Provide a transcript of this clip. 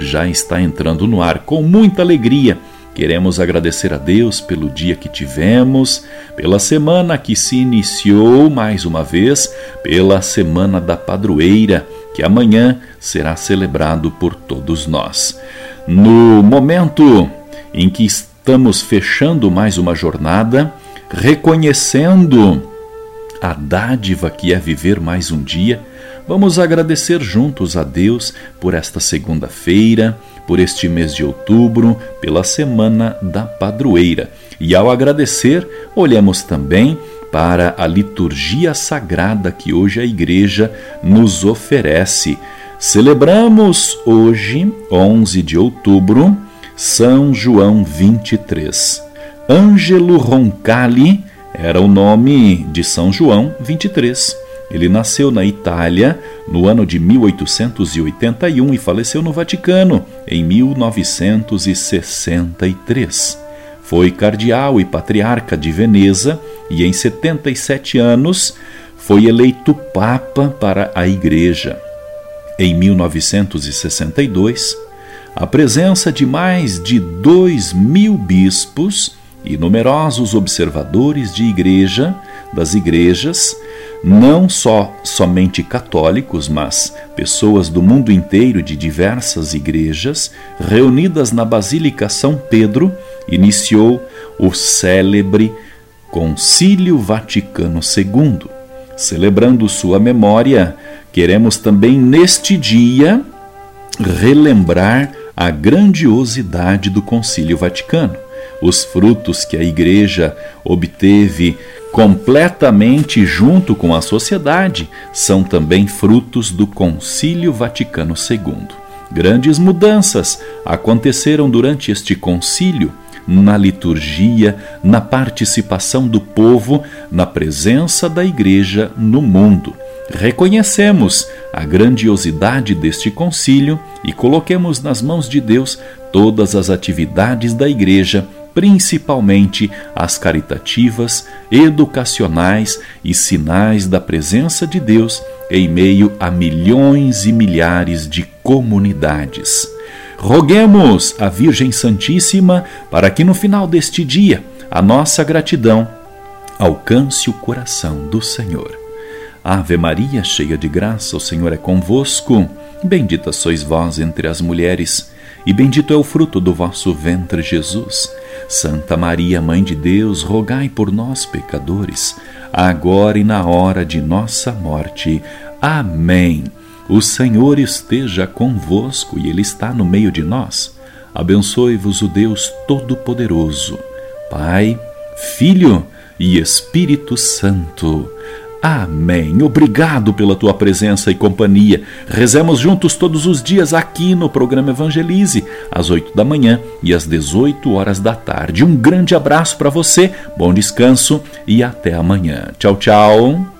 já está entrando no ar com muita alegria. Queremos agradecer a Deus pelo dia que tivemos, pela semana que se iniciou mais uma vez, pela Semana da Padroeira, que amanhã será celebrado por todos nós. No momento em que estamos fechando mais uma jornada, reconhecendo a dádiva que é viver mais um dia, Vamos agradecer juntos a Deus por esta segunda-feira, por este mês de outubro, pela semana da padroeira. E ao agradecer, olhamos também para a liturgia sagrada que hoje a Igreja nos oferece. Celebramos hoje, 11 de outubro, São João 23. Ângelo Roncalli era o nome de São João 23. Ele nasceu na Itália no ano de 1881 e faleceu no Vaticano em 1963. Foi cardeal e patriarca de Veneza e, em 77 anos, foi eleito Papa para a Igreja. Em 1962, a presença de mais de dois mil bispos e numerosos observadores de igreja, das igrejas, não só somente católicos, mas pessoas do mundo inteiro de diversas igrejas, reunidas na Basílica São Pedro, iniciou o célebre Concílio Vaticano II. Celebrando sua memória, queremos também neste dia relembrar a grandiosidade do Concílio Vaticano, os frutos que a Igreja obteve completamente junto com a sociedade, são também frutos do Concílio Vaticano II. Grandes mudanças aconteceram durante este concílio na liturgia, na participação do povo, na presença da Igreja no mundo. Reconhecemos a grandiosidade deste concílio e coloquemos nas mãos de Deus todas as atividades da Igreja principalmente as caritativas, educacionais e sinais da presença de Deus em meio a milhões e milhares de comunidades. Roguemos a Virgem Santíssima para que no final deste dia a nossa gratidão alcance o coração do Senhor. Ave Maria, cheia de graça, o Senhor é convosco. Bendita sois vós entre as mulheres, e bendito é o fruto do vosso ventre, Jesus. Santa Maria, Mãe de Deus, rogai por nós, pecadores, agora e na hora de nossa morte. Amém. O Senhor esteja convosco e Ele está no meio de nós. Abençoe-vos o Deus Todo-Poderoso, Pai, Filho e Espírito Santo. Amém. Obrigado pela tua presença e companhia. Rezemos juntos todos os dias aqui no programa Evangelize, às 8 da manhã e às 18 horas da tarde. Um grande abraço para você, bom descanso e até amanhã. Tchau, tchau.